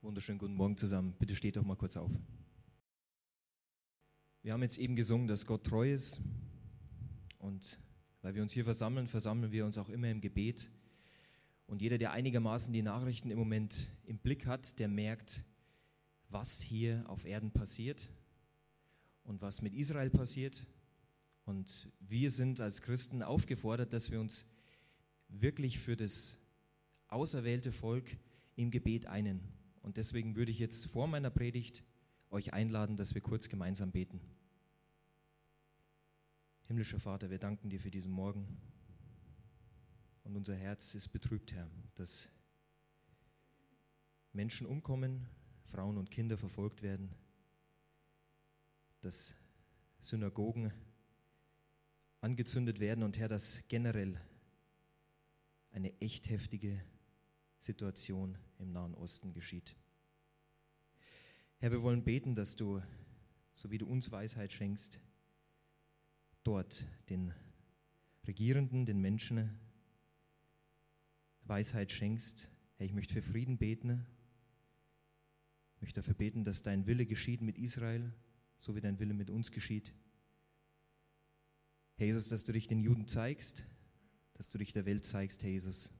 Wunderschönen guten Morgen zusammen. Bitte steht doch mal kurz auf. Wir haben jetzt eben gesungen, dass Gott treu ist. Und weil wir uns hier versammeln, versammeln wir uns auch immer im Gebet. Und jeder, der einigermaßen die Nachrichten im Moment im Blick hat, der merkt, was hier auf Erden passiert und was mit Israel passiert. Und wir sind als Christen aufgefordert, dass wir uns wirklich für das auserwählte Volk im Gebet einen. Und deswegen würde ich jetzt vor meiner Predigt euch einladen, dass wir kurz gemeinsam beten. Himmlischer Vater, wir danken dir für diesen Morgen. Und unser Herz ist betrübt, Herr, dass Menschen umkommen, Frauen und Kinder verfolgt werden, dass Synagogen angezündet werden und Herr, dass generell eine echt heftige Situation im Nahen Osten geschieht. Herr, wir wollen beten, dass du, so wie du uns Weisheit schenkst, dort den Regierenden, den Menschen Weisheit schenkst. Herr, ich möchte für Frieden beten. Ich möchte dafür beten, dass dein Wille geschieht mit Israel, so wie dein Wille mit uns geschieht. Herr Jesus, dass du dich den Juden zeigst, dass du dich der Welt zeigst, Herr Jesus.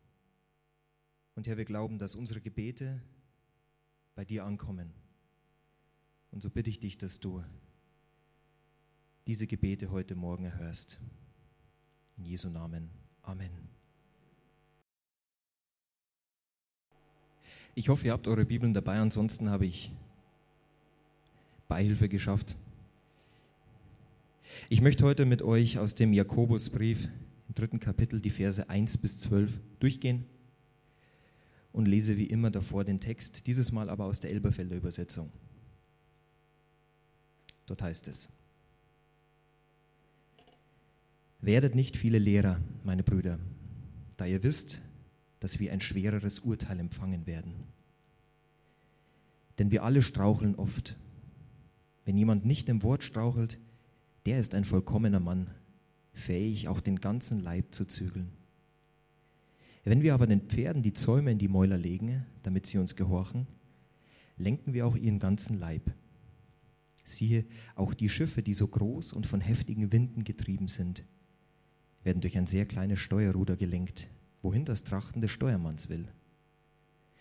Und Herr, wir glauben, dass unsere Gebete bei dir ankommen. Und so bitte ich dich, dass du diese Gebete heute Morgen erhörst. In Jesu Namen. Amen. Ich hoffe, ihr habt eure Bibeln dabei, ansonsten habe ich Beihilfe geschafft. Ich möchte heute mit euch aus dem Jakobusbrief im dritten Kapitel die Verse 1 bis 12 durchgehen und lese wie immer davor den Text, dieses Mal aber aus der Elberfelder Übersetzung. Dort heißt es, Werdet nicht viele Lehrer, meine Brüder, da ihr wisst, dass wir ein schwereres Urteil empfangen werden. Denn wir alle straucheln oft. Wenn jemand nicht im Wort strauchelt, der ist ein vollkommener Mann, fähig auch den ganzen Leib zu zügeln. Wenn wir aber den Pferden die Zäume in die Mäuler legen, damit sie uns gehorchen, lenken wir auch ihren ganzen Leib. Siehe, auch die Schiffe, die so groß und von heftigen Winden getrieben sind, werden durch ein sehr kleines Steuerruder gelenkt, wohin das Trachten des Steuermanns will.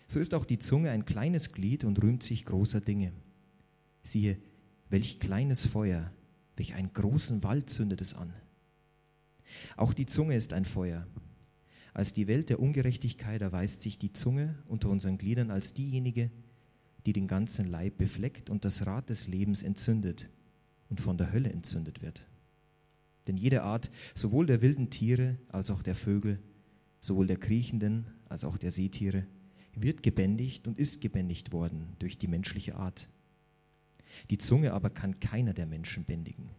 So ist auch die Zunge ein kleines Glied und rühmt sich großer Dinge. Siehe, welch kleines Feuer, welch einen großen Wald zündet es an. Auch die Zunge ist ein Feuer, als die Welt der Ungerechtigkeit erweist sich die Zunge unter unseren Gliedern als diejenige, die den ganzen Leib befleckt und das Rad des Lebens entzündet und von der Hölle entzündet wird. Denn jede Art, sowohl der wilden Tiere als auch der Vögel, sowohl der kriechenden als auch der Seetiere, wird gebändigt und ist gebändigt worden durch die menschliche Art. Die Zunge aber kann keiner der Menschen bändigen.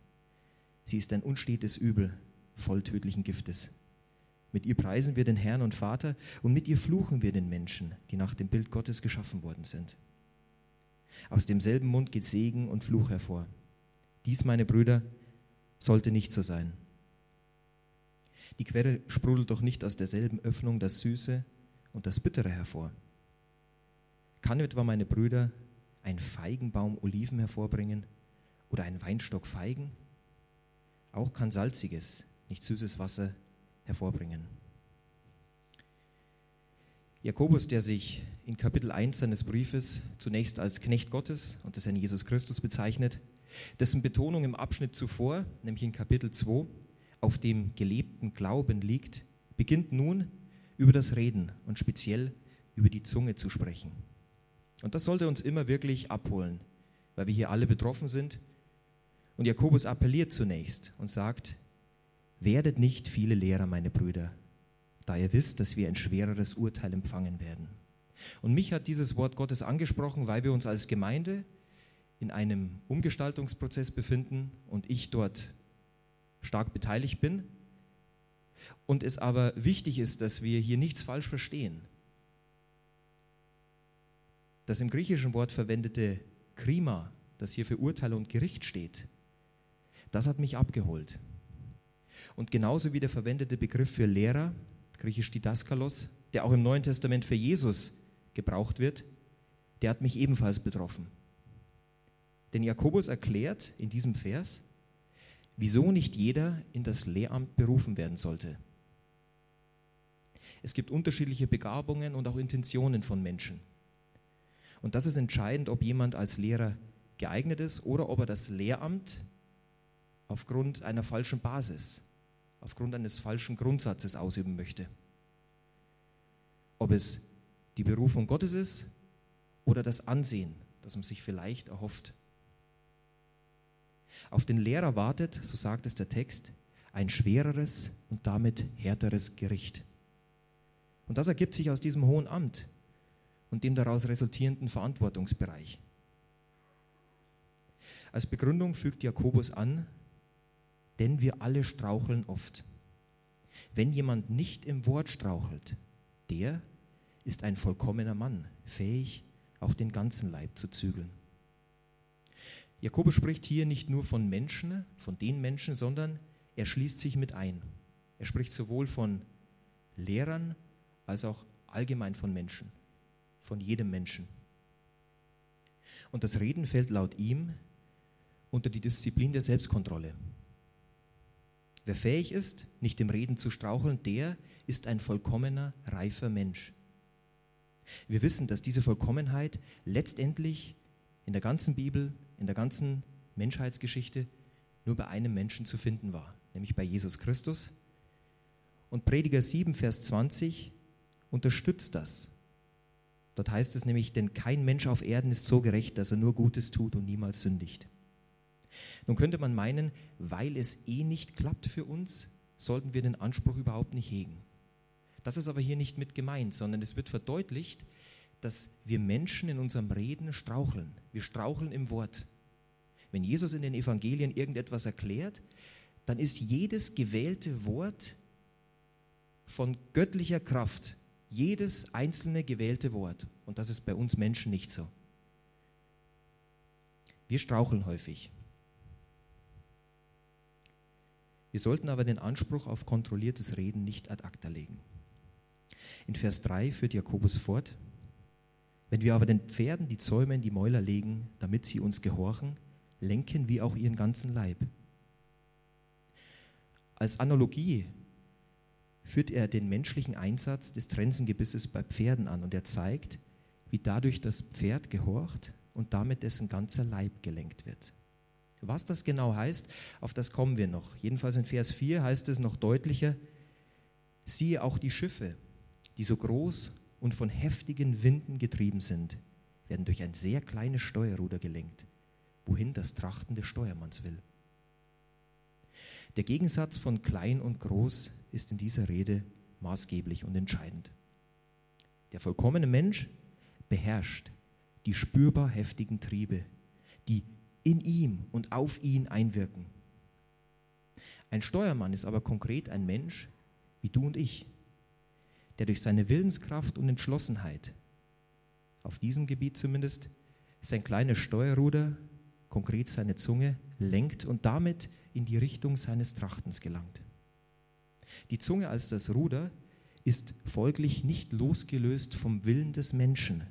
Sie ist ein unstetes Übel, voll tödlichen Giftes. Mit ihr preisen wir den Herrn und Vater und mit ihr fluchen wir den Menschen, die nach dem Bild Gottes geschaffen worden sind. Aus demselben Mund geht Segen und Fluch hervor. Dies, meine Brüder, sollte nicht so sein. Die Quelle sprudelt doch nicht aus derselben Öffnung das Süße und das Bittere hervor. Kann etwa meine Brüder ein Feigenbaum Oliven hervorbringen oder ein Weinstock Feigen? Auch kann salziges, nicht süßes Wasser hervorbringen. Jakobus, der sich in Kapitel 1 seines Briefes zunächst als Knecht Gottes und des Herrn Jesus Christus bezeichnet, dessen Betonung im Abschnitt zuvor, nämlich in Kapitel 2, auf dem gelebten Glauben liegt, beginnt nun über das Reden und speziell über die Zunge zu sprechen. Und das sollte uns immer wirklich abholen, weil wir hier alle betroffen sind. Und Jakobus appelliert zunächst und sagt, Werdet nicht viele Lehrer, meine Brüder, da ihr wisst, dass wir ein schwereres Urteil empfangen werden. Und mich hat dieses Wort Gottes angesprochen, weil wir uns als Gemeinde in einem Umgestaltungsprozess befinden und ich dort stark beteiligt bin. Und es aber wichtig ist, dass wir hier nichts falsch verstehen. Das im griechischen Wort verwendete Krima, das hier für Urteil und Gericht steht, das hat mich abgeholt. Und genauso wie der verwendete Begriff für Lehrer, griechisch Didaskalos, der auch im Neuen Testament für Jesus gebraucht wird, der hat mich ebenfalls betroffen. Denn Jakobus erklärt in diesem Vers, wieso nicht jeder in das Lehramt berufen werden sollte. Es gibt unterschiedliche Begabungen und auch Intentionen von Menschen. Und das ist entscheidend, ob jemand als Lehrer geeignet ist oder ob er das Lehramt aufgrund einer falschen Basis, aufgrund eines falschen Grundsatzes ausüben möchte. Ob es die Berufung Gottes ist oder das Ansehen, das man sich vielleicht erhofft. Auf den Lehrer wartet, so sagt es der Text, ein schwereres und damit härteres Gericht. Und das ergibt sich aus diesem hohen Amt und dem daraus resultierenden Verantwortungsbereich. Als Begründung fügt Jakobus an, denn wir alle straucheln oft. Wenn jemand nicht im Wort strauchelt, der ist ein vollkommener Mann, fähig, auch den ganzen Leib zu zügeln. Jakobus spricht hier nicht nur von Menschen, von den Menschen, sondern er schließt sich mit ein. Er spricht sowohl von Lehrern als auch allgemein von Menschen, von jedem Menschen. Und das Reden fällt laut ihm unter die Disziplin der Selbstkontrolle. Wer fähig ist, nicht im Reden zu straucheln, der ist ein vollkommener, reifer Mensch. Wir wissen, dass diese Vollkommenheit letztendlich in der ganzen Bibel, in der ganzen Menschheitsgeschichte nur bei einem Menschen zu finden war, nämlich bei Jesus Christus. Und Prediger 7, Vers 20 unterstützt das. Dort heißt es nämlich, denn kein Mensch auf Erden ist so gerecht, dass er nur Gutes tut und niemals sündigt. Nun könnte man meinen, weil es eh nicht klappt für uns, sollten wir den Anspruch überhaupt nicht hegen. Das ist aber hier nicht mit gemeint, sondern es wird verdeutlicht, dass wir Menschen in unserem Reden straucheln. Wir straucheln im Wort. Wenn Jesus in den Evangelien irgendetwas erklärt, dann ist jedes gewählte Wort von göttlicher Kraft. Jedes einzelne gewählte Wort. Und das ist bei uns Menschen nicht so. Wir straucheln häufig. Wir sollten aber den Anspruch auf kontrolliertes Reden nicht ad acta legen. In Vers 3 führt Jakobus fort, wenn wir aber den Pferden die Zäume in die Mäuler legen, damit sie uns gehorchen, lenken wir auch ihren ganzen Leib. Als Analogie führt er den menschlichen Einsatz des Trensengebisses bei Pferden an und er zeigt, wie dadurch das Pferd gehorcht und damit dessen ganzer Leib gelenkt wird. Was das genau heißt, auf das kommen wir noch. Jedenfalls in Vers 4 heißt es noch deutlicher, siehe auch die Schiffe, die so groß und von heftigen Winden getrieben sind, werden durch ein sehr kleines Steuerruder gelenkt, wohin das Trachten des Steuermanns will. Der Gegensatz von klein und groß ist in dieser Rede maßgeblich und entscheidend. Der vollkommene Mensch beherrscht die spürbar heftigen Triebe, die in ihm und auf ihn einwirken. Ein Steuermann ist aber konkret ein Mensch wie du und ich, der durch seine Willenskraft und Entschlossenheit, auf diesem Gebiet zumindest, sein kleines Steuerruder, konkret seine Zunge, lenkt und damit in die Richtung seines Trachtens gelangt. Die Zunge als das Ruder ist folglich nicht losgelöst vom Willen des Menschen,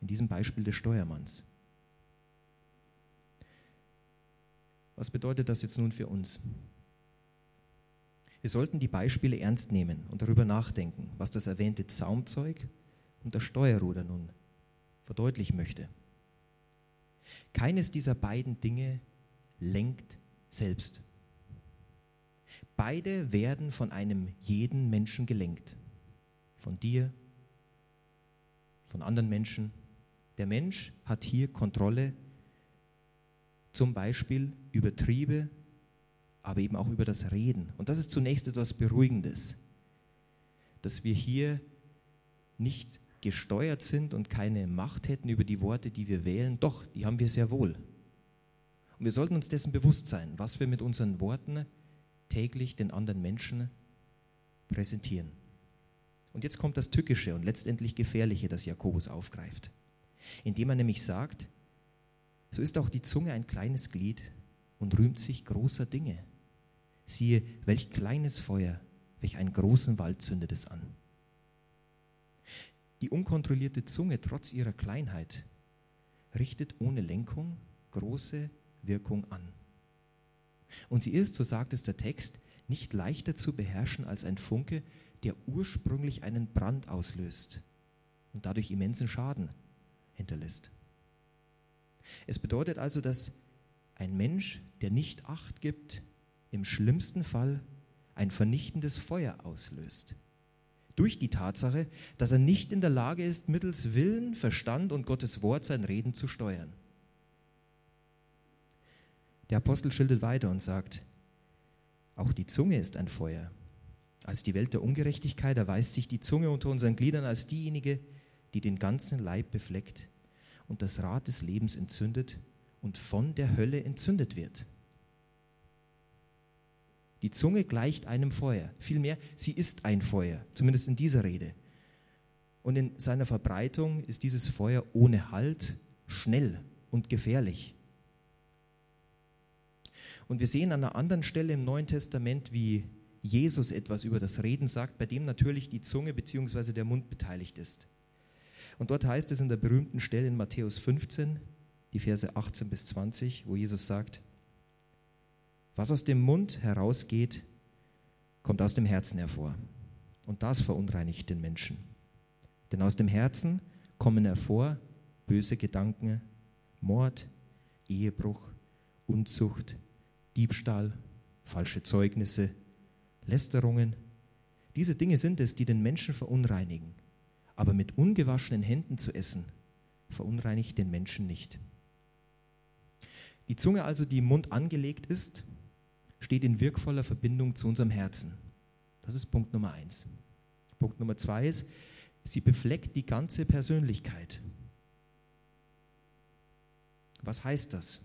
in diesem Beispiel des Steuermanns. Was bedeutet das jetzt nun für uns? Wir sollten die Beispiele ernst nehmen und darüber nachdenken, was das erwähnte Zaumzeug und das Steuerruder nun verdeutlichen möchte. Keines dieser beiden Dinge lenkt selbst. Beide werden von einem jeden Menschen gelenkt. Von dir, von anderen Menschen. Der Mensch hat hier Kontrolle zum Beispiel über Triebe, aber eben auch über das Reden. Und das ist zunächst etwas Beruhigendes, dass wir hier nicht gesteuert sind und keine Macht hätten über die Worte, die wir wählen. Doch, die haben wir sehr wohl. Und wir sollten uns dessen bewusst sein, was wir mit unseren Worten täglich den anderen Menschen präsentieren. Und jetzt kommt das Tückische und letztendlich Gefährliche, das Jakobus aufgreift, indem er nämlich sagt, so ist auch die Zunge ein kleines Glied und rühmt sich großer Dinge. Siehe, welch kleines Feuer, welch einen großen Wald zündet es an. die unkontrollierte Zunge trotz ihrer Kleinheit richtet ohne Lenkung große Wirkung an. Und sie ist, so sagt es der Text, nicht leichter zu beherrschen als ein Funke, der ursprünglich einen Brand auslöst und dadurch immensen Schaden hinterlässt. Es bedeutet also, dass ein Mensch, der nicht acht gibt, im schlimmsten Fall ein vernichtendes Feuer auslöst. Durch die Tatsache, dass er nicht in der Lage ist, mittels Willen, Verstand und Gottes Wort sein Reden zu steuern. Der Apostel schildert weiter und sagt, auch die Zunge ist ein Feuer. Als die Welt der Ungerechtigkeit erweist sich die Zunge unter unseren Gliedern als diejenige, die den ganzen Leib befleckt und das Rad des Lebens entzündet und von der Hölle entzündet wird. Die Zunge gleicht einem Feuer. Vielmehr, sie ist ein Feuer, zumindest in dieser Rede. Und in seiner Verbreitung ist dieses Feuer ohne Halt, schnell und gefährlich. Und wir sehen an einer anderen Stelle im Neuen Testament, wie Jesus etwas über das Reden sagt, bei dem natürlich die Zunge bzw. der Mund beteiligt ist. Und dort heißt es in der berühmten Stelle in Matthäus 15, die Verse 18 bis 20, wo Jesus sagt, was aus dem Mund herausgeht, kommt aus dem Herzen hervor. Und das verunreinigt den Menschen. Denn aus dem Herzen kommen hervor böse Gedanken, Mord, Ehebruch, Unzucht, Diebstahl, falsche Zeugnisse, Lästerungen. Diese Dinge sind es, die den Menschen verunreinigen. Aber mit ungewaschenen Händen zu essen, verunreinigt den Menschen nicht. Die Zunge also, die im Mund angelegt ist, steht in wirkvoller Verbindung zu unserem Herzen. Das ist Punkt Nummer eins. Punkt Nummer zwei ist, sie befleckt die ganze Persönlichkeit. Was heißt das?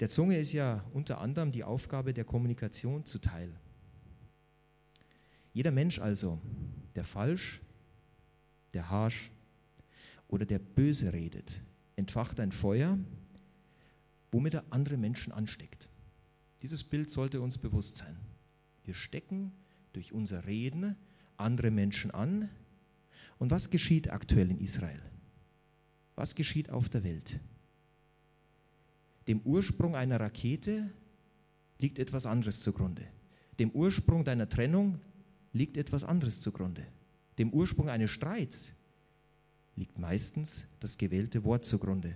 Der Zunge ist ja unter anderem die Aufgabe der Kommunikation zuteil. Jeder Mensch also, der falsch, der harsch oder der böse redet, entfacht ein Feuer, womit er andere Menschen ansteckt. Dieses Bild sollte uns bewusst sein. Wir stecken durch unser Reden andere Menschen an. Und was geschieht aktuell in Israel? Was geschieht auf der Welt? Dem Ursprung einer Rakete liegt etwas anderes zugrunde. Dem Ursprung deiner Trennung liegt etwas anderes zugrunde. Dem Ursprung eines Streits liegt meistens das gewählte Wort zugrunde.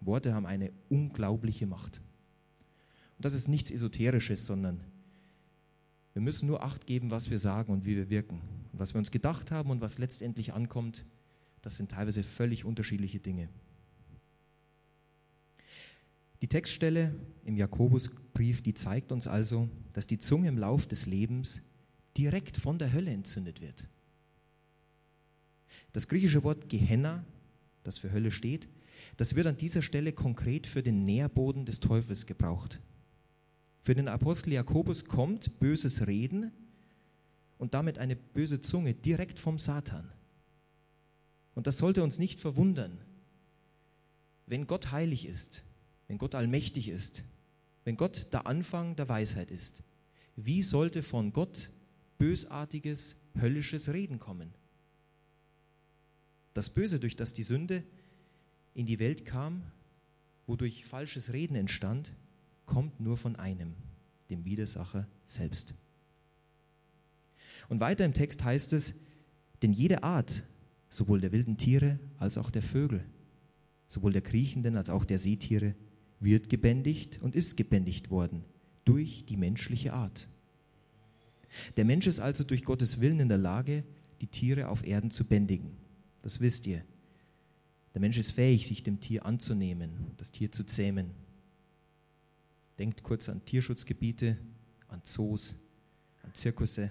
Worte haben eine unglaubliche Macht. Und das ist nichts Esoterisches, sondern wir müssen nur Acht geben, was wir sagen und wie wir wirken. Und was wir uns gedacht haben und was letztendlich ankommt, das sind teilweise völlig unterschiedliche Dinge. Die Textstelle im Jakobusbrief, die zeigt uns also, dass die Zunge im Lauf des Lebens direkt von der Hölle entzündet wird. Das griechische Wort Gehenna, das für Hölle steht, das wird an dieser Stelle konkret für den Nährboden des Teufels gebraucht. Für den Apostel Jakobus kommt böses Reden und damit eine böse Zunge direkt vom Satan. Und das sollte uns nicht verwundern. Wenn Gott heilig ist, wenn Gott allmächtig ist, wenn Gott der Anfang der Weisheit ist, wie sollte von Gott bösartiges, höllisches Reden kommen? Das Böse, durch das die Sünde in die Welt kam, wodurch falsches Reden entstand, kommt nur von einem, dem Widersacher selbst. Und weiter im Text heißt es, denn jede Art, sowohl der wilden Tiere als auch der Vögel, sowohl der kriechenden als auch der Seetiere, wird gebändigt und ist gebändigt worden durch die menschliche Art. Der Mensch ist also durch Gottes Willen in der Lage, die Tiere auf Erden zu bändigen. Das wisst ihr. Der Mensch ist fähig, sich dem Tier anzunehmen, das Tier zu zähmen. Denkt kurz an Tierschutzgebiete, an Zoos, an Zirkusse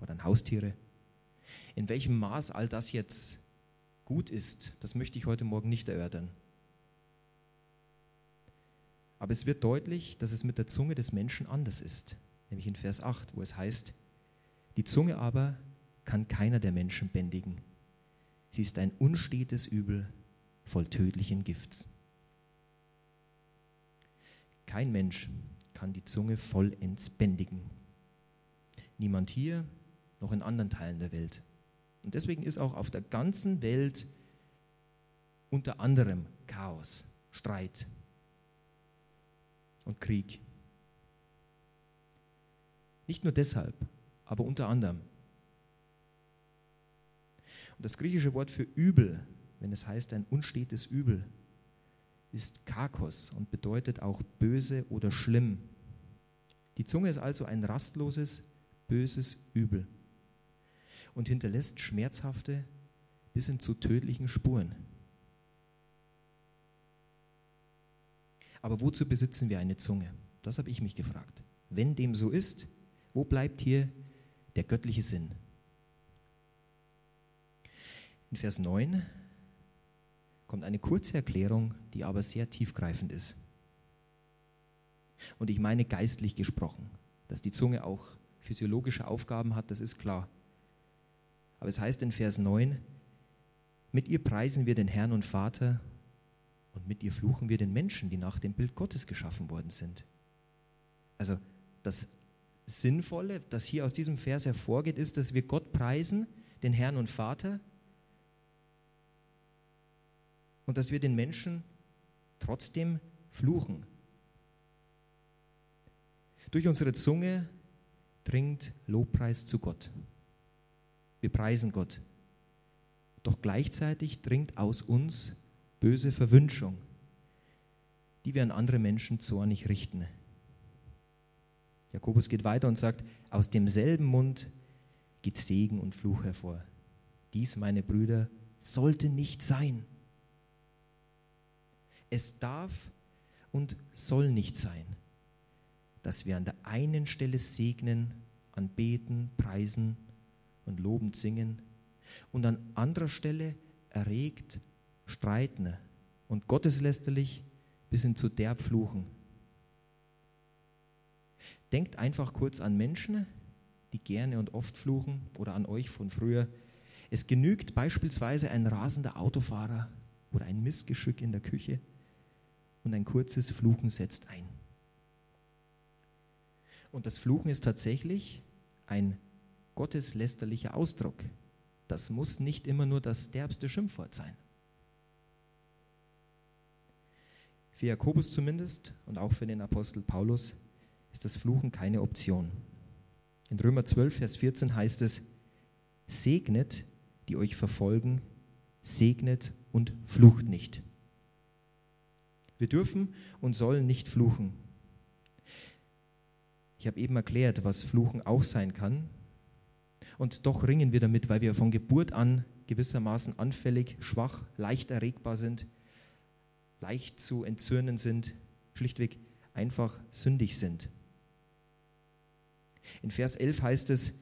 oder an Haustiere. In welchem Maß all das jetzt gut ist, das möchte ich heute Morgen nicht erörtern. Aber es wird deutlich, dass es mit der Zunge des Menschen anders ist, nämlich in Vers 8, wo es heißt, die Zunge aber kann keiner der Menschen bändigen. Sie ist ein unstetes Übel, voll tödlichen Gifts. Kein Mensch kann die Zunge vollends bändigen. Niemand hier, noch in anderen Teilen der Welt. Und deswegen ist auch auf der ganzen Welt unter anderem Chaos, Streit und Krieg. Nicht nur deshalb, aber unter anderem. Und das griechische Wort für Übel, wenn es heißt ein unstetes Übel, ist Kakos und bedeutet auch böse oder schlimm. Die Zunge ist also ein rastloses, böses Übel und hinterlässt schmerzhafte bis hin zu tödlichen Spuren. Aber wozu besitzen wir eine Zunge? Das habe ich mich gefragt. Wenn dem so ist, wo bleibt hier der göttliche Sinn? In Vers 9 kommt eine kurze Erklärung, die aber sehr tiefgreifend ist. Und ich meine geistlich gesprochen, dass die Zunge auch physiologische Aufgaben hat, das ist klar. Aber es heißt in Vers 9, mit ihr preisen wir den Herrn und Vater und mit ihr fluchen wir den Menschen, die nach dem Bild Gottes geschaffen worden sind. Also das Sinnvolle, das hier aus diesem Vers hervorgeht, ist, dass wir Gott preisen, den Herrn und Vater, und dass wir den Menschen trotzdem fluchen. Durch unsere Zunge dringt Lobpreis zu Gott. Wir preisen Gott. Doch gleichzeitig dringt aus uns böse Verwünschung, die wir an andere Menschen zornig richten. Jakobus geht weiter und sagt, aus demselben Mund geht Segen und Fluch hervor. Dies, meine Brüder, sollte nicht sein. Es darf und soll nicht sein, dass wir an der einen Stelle segnen, anbeten, preisen und lobend singen und an anderer Stelle erregt streiten und gotteslästerlich bis hin zu derb fluchen. Denkt einfach kurz an Menschen, die gerne und oft fluchen oder an euch von früher. Es genügt beispielsweise ein rasender Autofahrer oder ein Missgeschick in der Küche und ein kurzes Fluchen setzt ein. Und das Fluchen ist tatsächlich ein gotteslästerlicher Ausdruck. Das muss nicht immer nur das derbste Schimpfwort sein. Für Jakobus zumindest und auch für den Apostel Paulus ist das Fluchen keine Option. In Römer 12, Vers 14 heißt es, segnet, die euch verfolgen, segnet und flucht nicht. Wir dürfen und sollen nicht fluchen. Ich habe eben erklärt, was Fluchen auch sein kann. Und doch ringen wir damit, weil wir von Geburt an gewissermaßen anfällig, schwach, leicht erregbar sind, leicht zu entzürnen sind, schlichtweg einfach sündig sind. In Vers 11 heißt es,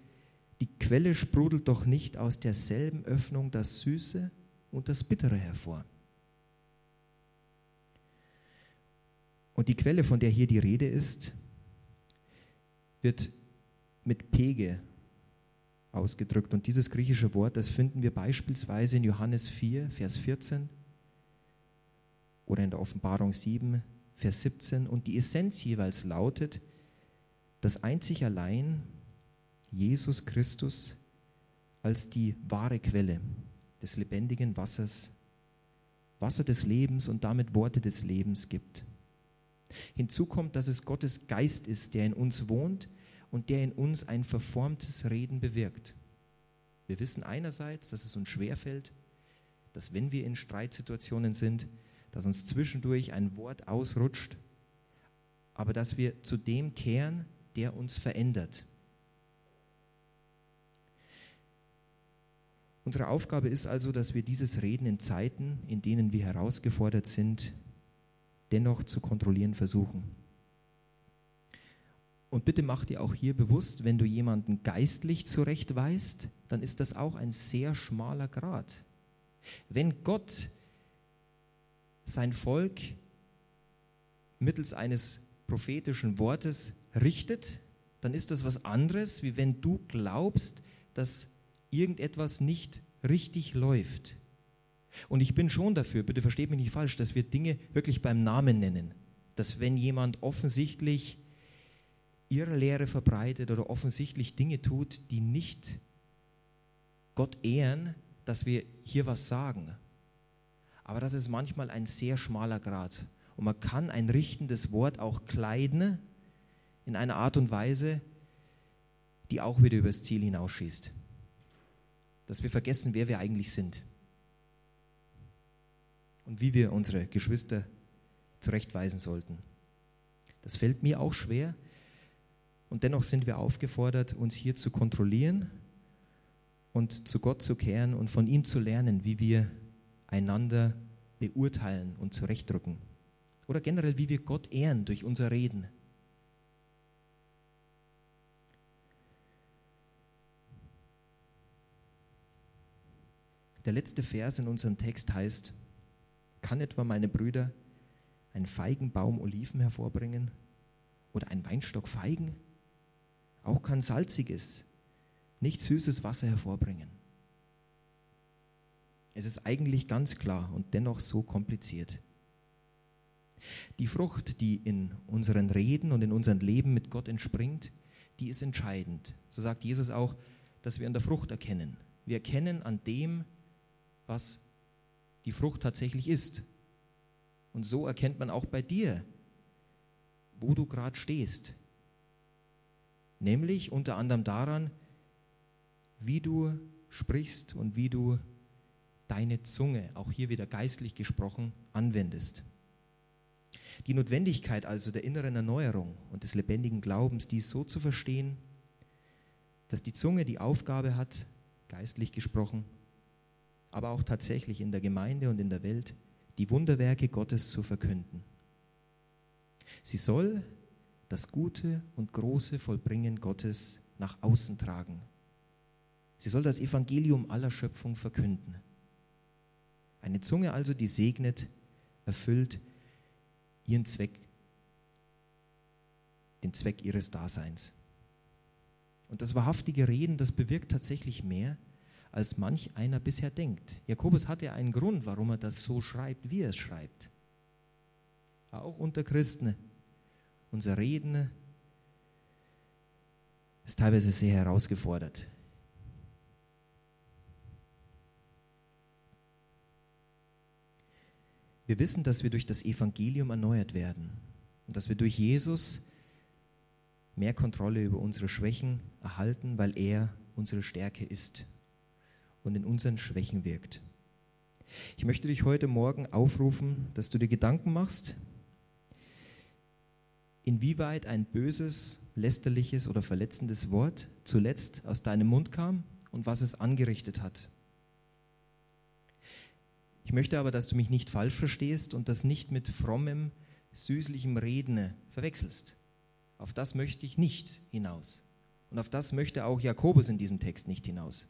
die Quelle sprudelt doch nicht aus derselben Öffnung das Süße und das Bittere hervor. Und die Quelle, von der hier die Rede ist, wird mit Pege ausgedrückt. Und dieses griechische Wort, das finden wir beispielsweise in Johannes 4, Vers 14 oder in der Offenbarung 7, Vers 17. Und die Essenz jeweils lautet, dass einzig allein Jesus Christus als die wahre Quelle des lebendigen Wassers, Wasser des Lebens und damit Worte des Lebens gibt. Hinzu kommt, dass es Gottes Geist ist, der in uns wohnt und der in uns ein verformtes Reden bewirkt. Wir wissen einerseits, dass es uns schwerfällt, dass wenn wir in Streitsituationen sind, dass uns zwischendurch ein Wort ausrutscht, aber dass wir zu dem kehren, der uns verändert. Unsere Aufgabe ist also, dass wir dieses Reden in Zeiten, in denen wir herausgefordert sind, dennoch zu kontrollieren versuchen. Und bitte mach dir auch hier bewusst, wenn du jemanden geistlich zurechtweist, dann ist das auch ein sehr schmaler Grad. Wenn Gott sein Volk mittels eines prophetischen Wortes richtet, dann ist das was anderes, wie wenn du glaubst, dass irgendetwas nicht richtig läuft. Und ich bin schon dafür, bitte versteht mich nicht falsch, dass wir Dinge wirklich beim Namen nennen. Dass wenn jemand offensichtlich ihre Lehre verbreitet oder offensichtlich Dinge tut, die nicht Gott ehren, dass wir hier was sagen. Aber das ist manchmal ein sehr schmaler Grad. Und man kann ein richtendes Wort auch kleiden in einer Art und Weise, die auch wieder übers Ziel hinausschießt. Dass wir vergessen, wer wir eigentlich sind. Und wie wir unsere Geschwister zurechtweisen sollten. Das fällt mir auch schwer. Und dennoch sind wir aufgefordert, uns hier zu kontrollieren und zu Gott zu kehren und von ihm zu lernen, wie wir einander beurteilen und zurechtdrücken. Oder generell, wie wir Gott ehren durch unser Reden. Der letzte Vers in unserem Text heißt, kann etwa meine Brüder ein Feigenbaum Oliven hervorbringen oder ein Weinstock Feigen? Auch kann salziges, nicht süßes Wasser hervorbringen. Es ist eigentlich ganz klar und dennoch so kompliziert. Die Frucht, die in unseren Reden und in unserem Leben mit Gott entspringt, die ist entscheidend. So sagt Jesus auch, dass wir an der Frucht erkennen. Wir erkennen an dem, was die Frucht tatsächlich ist. Und so erkennt man auch bei dir, wo du gerade stehst. Nämlich unter anderem daran, wie du sprichst und wie du deine Zunge, auch hier wieder geistlich gesprochen, anwendest. Die Notwendigkeit also der inneren Erneuerung und des lebendigen Glaubens, dies so zu verstehen, dass die Zunge die Aufgabe hat, geistlich gesprochen, aber auch tatsächlich in der Gemeinde und in der Welt, die Wunderwerke Gottes zu verkünden. Sie soll das Gute und Große Vollbringen Gottes nach außen tragen. Sie soll das Evangelium aller Schöpfung verkünden. Eine Zunge also, die segnet, erfüllt ihren Zweck, den Zweck ihres Daseins. Und das wahrhaftige Reden, das bewirkt tatsächlich mehr, als manch einer bisher denkt. Jakobus hatte einen Grund, warum er das so schreibt, wie er es schreibt. Auch unter Christen. Unser Reden ist teilweise sehr herausgefordert. Wir wissen, dass wir durch das Evangelium erneuert werden und dass wir durch Jesus mehr Kontrolle über unsere Schwächen erhalten, weil er unsere Stärke ist und in unseren Schwächen wirkt. Ich möchte dich heute Morgen aufrufen, dass du dir Gedanken machst, inwieweit ein böses, lästerliches oder verletzendes Wort zuletzt aus deinem Mund kam und was es angerichtet hat. Ich möchte aber, dass du mich nicht falsch verstehst und das nicht mit frommem, süßlichem Reden verwechselst. Auf das möchte ich nicht hinaus. Und auf das möchte auch Jakobus in diesem Text nicht hinaus.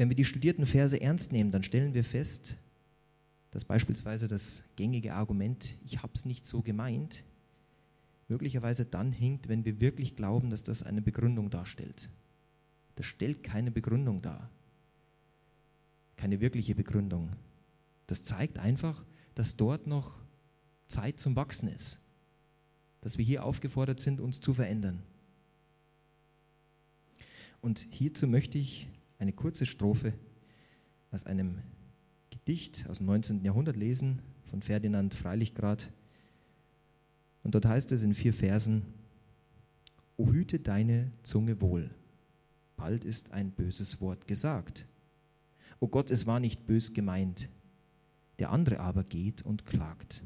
Wenn wir die studierten Verse ernst nehmen, dann stellen wir fest, dass beispielsweise das gängige Argument, ich habe es nicht so gemeint, möglicherweise dann hinkt, wenn wir wirklich glauben, dass das eine Begründung darstellt. Das stellt keine Begründung dar. Keine wirkliche Begründung. Das zeigt einfach, dass dort noch Zeit zum Wachsen ist. Dass wir hier aufgefordert sind, uns zu verändern. Und hierzu möchte ich eine kurze Strophe aus einem Gedicht aus dem 19. Jahrhundert lesen von Ferdinand Freilichgrad. Und dort heißt es in vier Versen, O hüte deine Zunge wohl bald ist ein böses Wort gesagt. O Gott, es war nicht bös gemeint, der andere aber geht und klagt.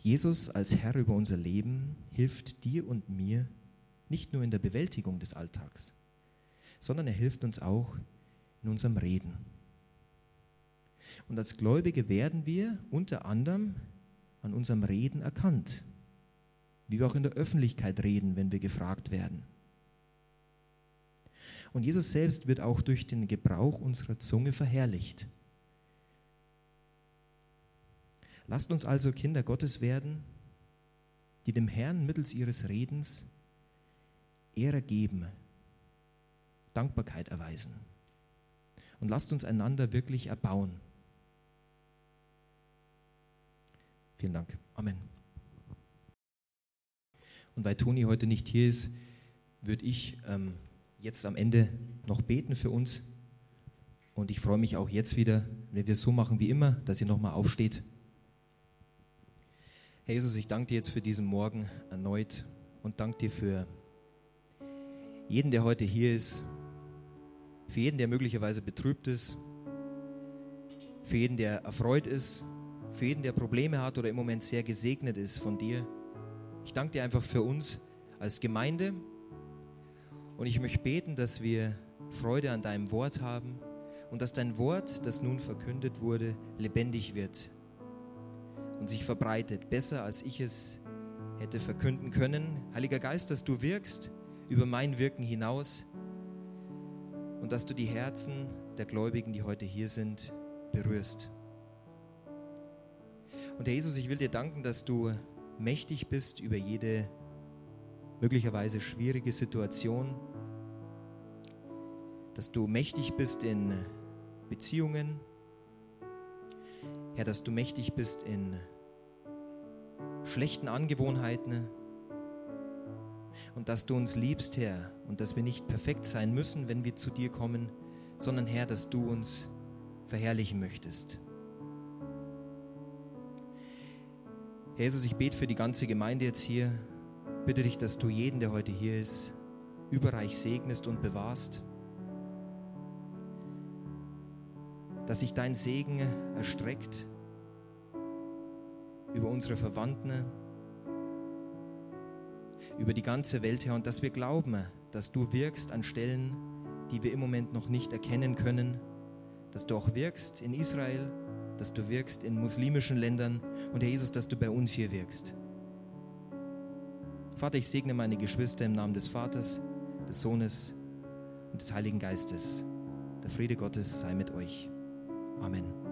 Jesus als Herr über unser Leben hilft dir und mir nicht nur in der Bewältigung des Alltags, sondern er hilft uns auch in unserem Reden. Und als Gläubige werden wir unter anderem an unserem Reden erkannt wie wir auch in der Öffentlichkeit reden, wenn wir gefragt werden. Und Jesus selbst wird auch durch den Gebrauch unserer Zunge verherrlicht. Lasst uns also Kinder Gottes werden, die dem Herrn mittels ihres Redens Ehre geben, Dankbarkeit erweisen. Und lasst uns einander wirklich erbauen. Vielen Dank. Amen. Und weil Toni heute nicht hier ist, würde ich ähm, jetzt am Ende noch beten für uns. Und ich freue mich auch jetzt wieder, wenn wir es so machen wie immer, dass ihr nochmal aufsteht. Herr Jesus, ich danke dir jetzt für diesen Morgen erneut und danke dir für jeden, der heute hier ist, für jeden, der möglicherweise betrübt ist, für jeden, der erfreut ist, für jeden, der Probleme hat oder im Moment sehr gesegnet ist von dir. Ich danke dir einfach für uns als Gemeinde und ich möchte beten, dass wir Freude an deinem Wort haben und dass dein Wort, das nun verkündet wurde, lebendig wird und sich verbreitet, besser als ich es hätte verkünden können. Heiliger Geist, dass du wirkst über mein Wirken hinaus und dass du die Herzen der Gläubigen, die heute hier sind, berührst. Und Herr Jesus, ich will dir danken, dass du mächtig bist über jede möglicherweise schwierige Situation, dass du mächtig bist in Beziehungen, Herr, dass du mächtig bist in schlechten Angewohnheiten und dass du uns liebst, Herr, und dass wir nicht perfekt sein müssen, wenn wir zu dir kommen, sondern Herr, dass du uns verherrlichen möchtest. Jesus, ich bete für die ganze Gemeinde jetzt hier. Bitte dich, dass du jeden, der heute hier ist, überreich segnest und bewahrst. Dass sich dein Segen erstreckt über unsere Verwandten, über die ganze Welt, Herr, und dass wir glauben, dass du wirkst an Stellen, die wir im Moment noch nicht erkennen können, dass du auch wirkst in Israel, dass du wirkst in muslimischen Ländern und Herr Jesus, dass du bei uns hier wirkst. Vater, ich segne meine Geschwister im Namen des Vaters, des Sohnes und des Heiligen Geistes. Der Friede Gottes sei mit euch. Amen.